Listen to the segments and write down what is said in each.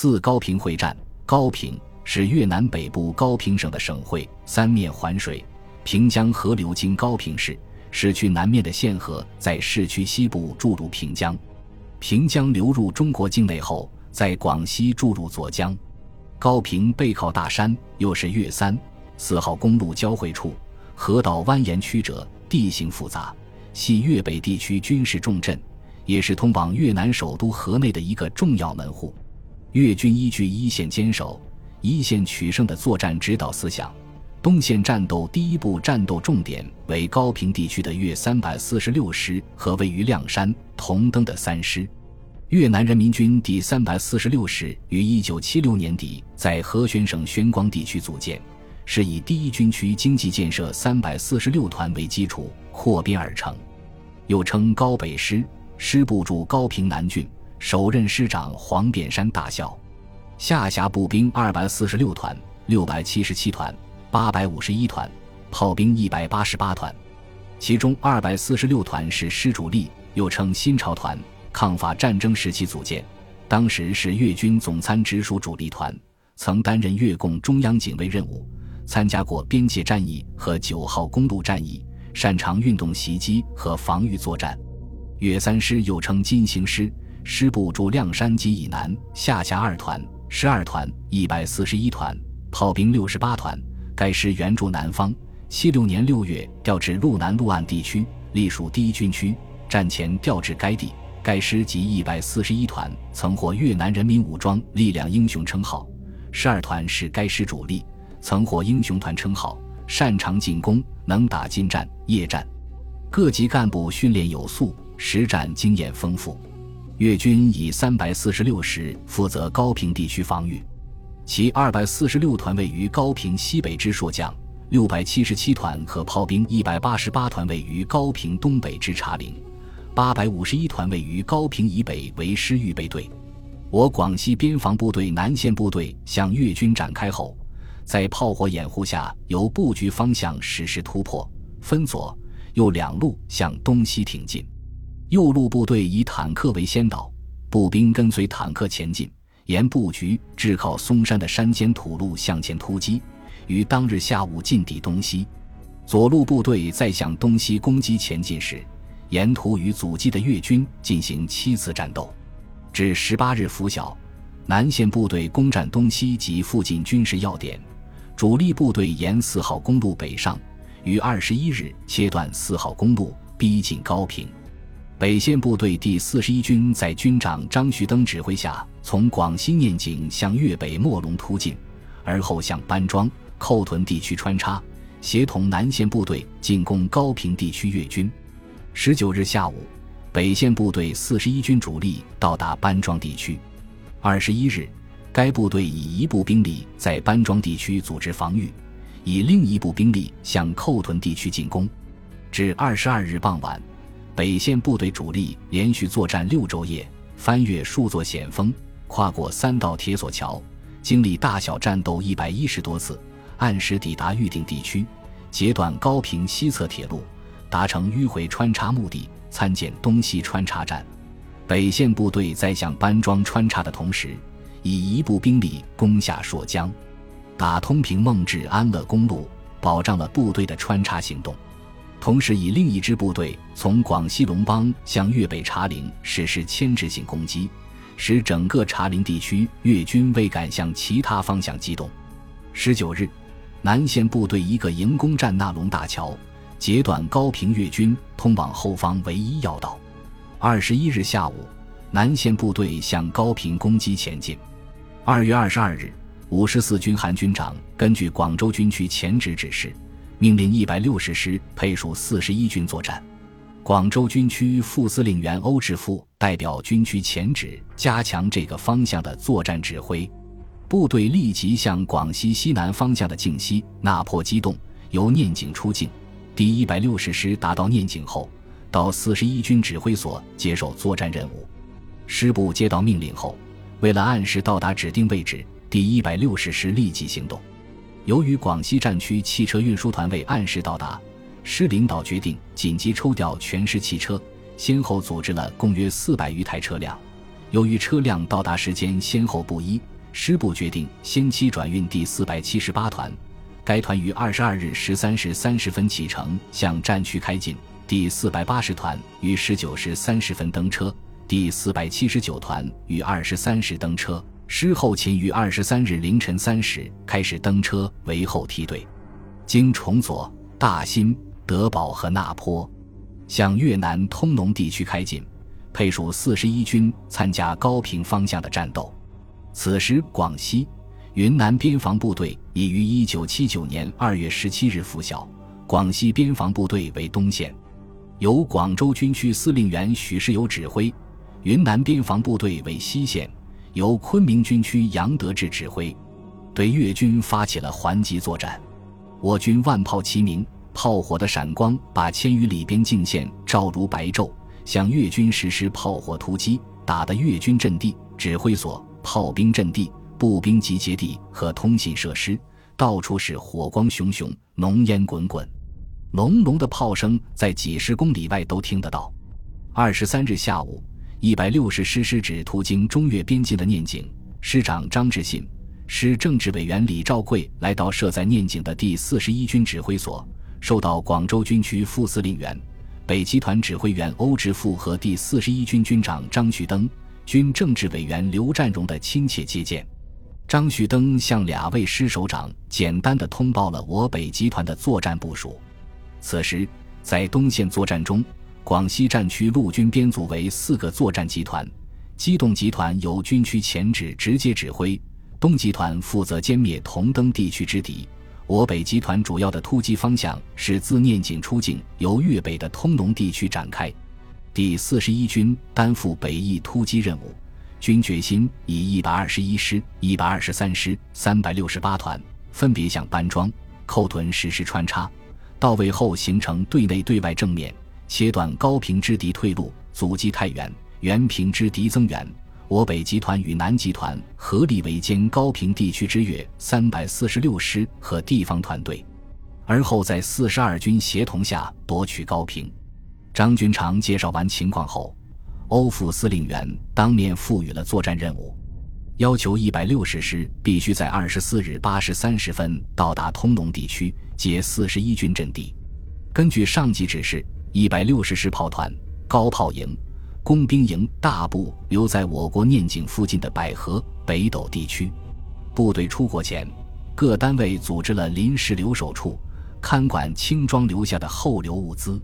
自高平会战，高平是越南北部高平省的省会，三面环水，平江河流经高平市。市区南面的县河在市区西部注入平江，平江流入中国境内后，在广西注入左江。高平背靠大山，又是粤三四号公路交汇处，河道蜿蜒曲折，地形复杂，系粤北地区军事重镇，也是通往越南首都河内的一个重要门户。越军依据一线坚守、一线取胜的作战指导思想。东线战斗第一步战斗重点为高平地区的粤三百四十六师和位于亮山、同登的三师。越南人民军第三百四十六师于一九七六年底在和宣省宣光地区组建，是以第一军区经济建设三百四十六团为基础扩编而成，又称高北师。师部驻高平南郡，首任师长黄扁山大校，下辖步兵二百四十六团、六百七十七团。八百五十一团，炮兵一百八十八团，其中二百四十六团是师主力，又称新潮团，抗法战争时期组建，当时是粤军总参直属主力团，曾担任越共中央警卫任务，参加过边界战役和九号公路战役，擅长运动袭击和防御作战。粤三师又称金星师，师部驻亮山及以南，下辖二团、十二团、一百四十一团，炮兵六十八团。该师援助南方，七六年六月调至路南路岸地区，隶属第一军区。战前调至该地，该师及一百四十一团曾获越南人民武装力量英雄称号。十二团是该师主力，曾获英雄团称号，擅长进攻，能打近战、夜战。各级干部训练有素，实战经验丰富。越军以三百四十六师负责高平地区防御。其二百四十六团位于高平西北之朔江，六百七十七团和炮兵一百八十八团位于高平东北之茶陵，八百五十一团位于高平以北为师预备队。我广西边防部队南线部队向越军展开后，在炮火掩护下，由布局方向实施突破，分左右两路向东西挺进。右路部队以坦克为先导，步兵跟随坦克前进。沿布局至靠嵩山的山间土路向前突击，于当日下午进抵东西。左路部队在向东西攻击前进时，沿途与阻击的越军进行七次战斗。至十八日拂晓，南线部队攻占东西及附近军事要点，主力部队沿四号公路北上，于二十一日切断四号公路，逼近高平。北线部队第四十一军在军长张旭登指挥下，从广西念井向粤北莫龙突进，而后向班庄、寇屯地区穿插，协同南线部队进攻高平地区越军。十九日下午，北线部队四十一军主力到达班庄地区。二十一日，该部队以一部兵力在班庄地区组织防御，以另一部兵力向寇屯地区进攻。至二十二日傍晚。北线部队主力连续作战六昼夜，翻越数座险峰，跨过三道铁索桥，经历大小战斗一百一十多次，按时抵达预定地区，截断高平西侧铁路，达成迂回穿插目的。参见东西穿插战。北线部队在向班庄穿插的同时，以一部兵力攻下朔江，打通平孟至安乐公路，保障了部队的穿插行动。同时，以另一支部队从广西龙邦向粤北茶陵实施牵制性攻击，使整个茶陵地区越军未敢向其他方向机动。十九日，南线部队一个营攻占纳龙大桥，截断高平越军通往后方唯一要道。二十一日下午，南线部队向高平攻击前进。二月二十二日，五十四军韩军长根据广州军区前指指示。命令一百六十师配属四十一军作战。广州军区副司令员欧志富代表军区前指，加强这个方向的作战指挥。部队立即向广西西南方向的靖西、那破机动，由念井出境。第一百六十师达到念井后，到四十一军指挥所接受作战任务。师部接到命令后，为了按时到达指定位置，第一百六十师立即行动。由于广西战区汽车运输团未按时到达，师领导决定紧急抽调全师汽车，先后组织了共约四百余台车辆，由于车辆到达时间先后不一，师部决定先期转运第四百七十八团。该团于二十二日十三时三十分启程，向战区开进。第四百八十团于十九时三十分登车，第四百七十九团于二十三时登车。师后勤于二十三日凌晨三时开始登车为后梯队，经崇左、大新、德保和那坡，向越南通农地区开进。配属四十一军参加高平方向的战斗。此时，广西、云南边防部队已于一九七九年二月十七日拂晓。广西边防部队为东线，由广州军区司令员许世友指挥；云南边防部队为西线，由昆明军区杨德志指挥，对越军发起了还击作战。我军万炮齐鸣，炮火的闪光把千余里边境线照如白昼。向越军实施炮火突击，打得越军阵地、指挥所、炮兵阵地、步兵集结地和通信设施到处是火光熊熊、浓烟滚滚，隆隆的炮声在几十公里外都听得到。二十三日下午，一百六十师师指途经中越边境的念井，师长张志信、师政治委员李兆贵来到设在念井的第四十一军指挥所，受到广州军区副司令员。北集团指挥员欧志富和第四十一军军长张旭登、军政治委员刘占荣的亲切接见。张旭登向两位师首长简单的通报了我北集团的作战部署。此时，在东线作战中，广西战区陆军编组为四个作战集团，机动集团由军区前指直接指挥，东集团负责歼灭同登地区之敌。我北集团主要的突击方向是自念井出境，由粤北的通农地区展开。第四十一军担负北翼突击任务，军决心以一百二十一师、一百二十三师、三百六十八团分别向班庄、寇屯实施穿插，到位后形成对内对外正面，切断高平之敌退路，阻击太原、原平之敌增援。我北集团与南集团合力围歼高平地区之越三百四十六师和地方团队，而后在四十二军协同下夺取高平。张军长介绍完情况后，欧副司令员当面赋予了作战任务，要求一百六十师必须在二十四日八时三十分到达通农地区接四十一军阵地。根据上级指示，一百六十师炮团高炮营。工兵营大部留在我国念井附近的百合、北斗地区。部队出国前，各单位组织了临时留守处，看管轻装留下的后留物资。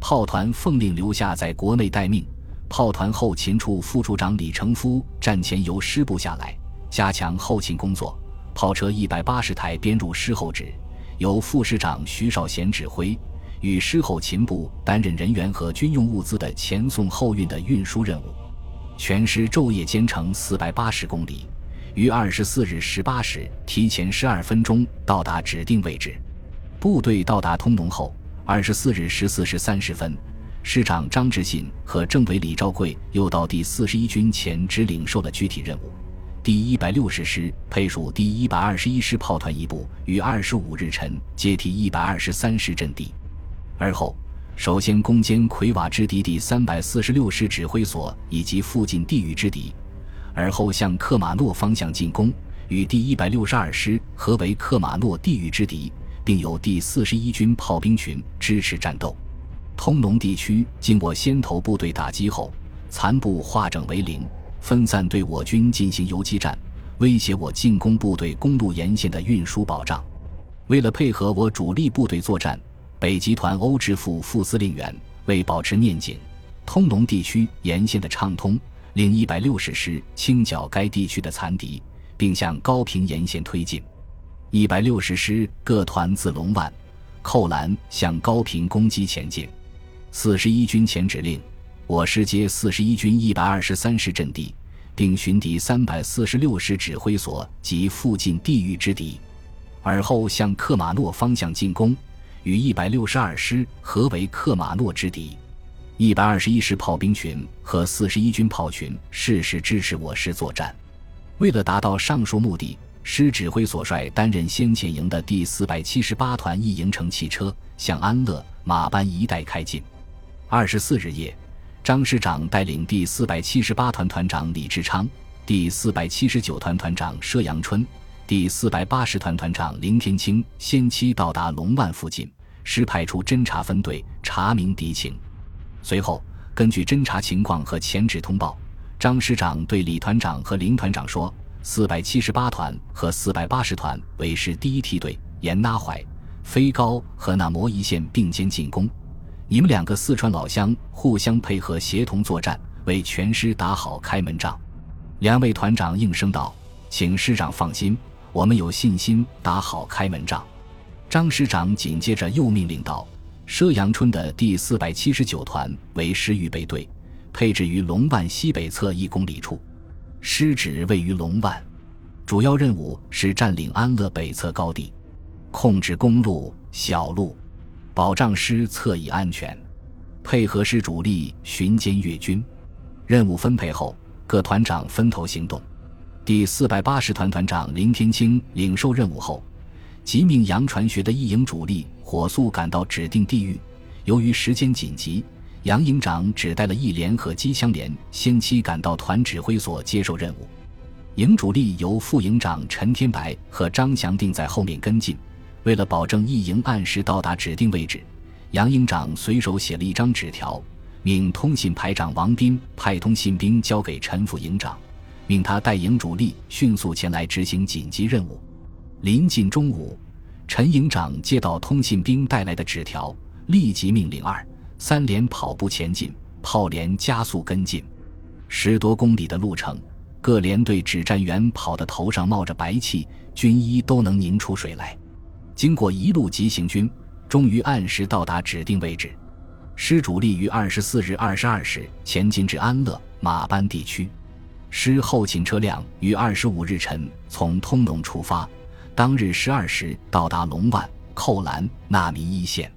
炮团奉令留下在国内待命。炮团后勤处副处长李成夫战前由师部下来，加强后勤工作。炮车一百八十台编入师后指，由副师长徐少贤指挥。与师后勤部担任人员和军用物资的前送后运的运输任务，全师昼夜兼程四百八十公里，于二十四日十八时提前十二分钟到达指定位置。部队到达通农后，二十四日十四时三十分，师长张志信和政委李兆贵又到第四十一军前指领受了具体任务。第一百六十师配属第一百二十一师炮团一部，于二十五日晨接替一百二十三师阵地。而后，首先攻坚魁瓦之敌第三百四十六师指挥所以及附近地域之敌，而后向克马诺方向进攻，与第一百六十二师合围克马诺地域之敌，并由第四十一军炮兵群支持战斗。通农地区经我先头部队打击后，残部化整为零，分散对我军进行游击战，威胁我进攻部队公路沿线的运输保障。为了配合我主力部队作战。北集团欧志富副司令员为保持念井、通农地区沿线的畅通，令一百六十师清剿该地区的残敌，并向高平沿线推进。一百六十师各团自龙万、扣兰向高平攻击前进。四十一军前指令，我师接四十一军一百二十三师阵地，并寻敌三百四十六师指挥所及附近地域之敌，而后向克马诺方向进攻。与一百六十二师合围克马诺之敌，一百二十一师炮兵群和四十一军炮群适时支持我师作战。为了达到上述目的，师指挥所率担任先遣营的第四百七十八团一营乘汽车向安乐、马班一带开进。二十四日夜，张师长带领第四百七十八团团长李志昌、第四百七十九团团长佘阳春、第四百八十团团长林天清先期到达龙万附近，师派出侦察分队查明敌情。随后，根据侦察情况和前指通报，张师长对李团长和林团长说：“四百七十八团和四百八十团为师第一梯队，沿拉怀、飞高和那摩一线并肩进攻。”你们两个四川老乡互相配合协同作战，为全师打好开门仗。两位团长应声道：“请师长放心，我们有信心打好开门仗。”张师长紧接着又命令道：“佘阳春的第四百七十九团为师预备队，配置于龙万西北侧一公里处，师址位于龙万，主要任务是占领安乐北侧高地，控制公路、小路。”保障师侧翼安全，配合师主力巡歼越军。任务分配后，各团长分头行动。第四百八十团团长林天清领受任务后，即命杨传学的一营主力火速赶到指定地域。由于时间紧急，杨营长只带了一连和机枪连先期赶到团指挥所接受任务。营主力由副营长陈天白和张祥定在后面跟进。为了保证一营按时到达指定位置，杨营长随手写了一张纸条，命通信排长王斌派通信兵交给陈副营长，命他带营主力迅速前来执行紧急任务。临近中午，陈营长接到通信兵带来的纸条，立即命令二三连跑步前进，炮连加速跟进。十多公里的路程，各连队指战员跑得头上冒着白气，军衣都能拧出水来。经过一路急行军，终于按时到达指定位置。师主力于二十四日二十二时前进至安乐马班地区。师后勤车辆于二十五日晨从通农出发，当日十二时到达龙万、扣兰、纳米一线。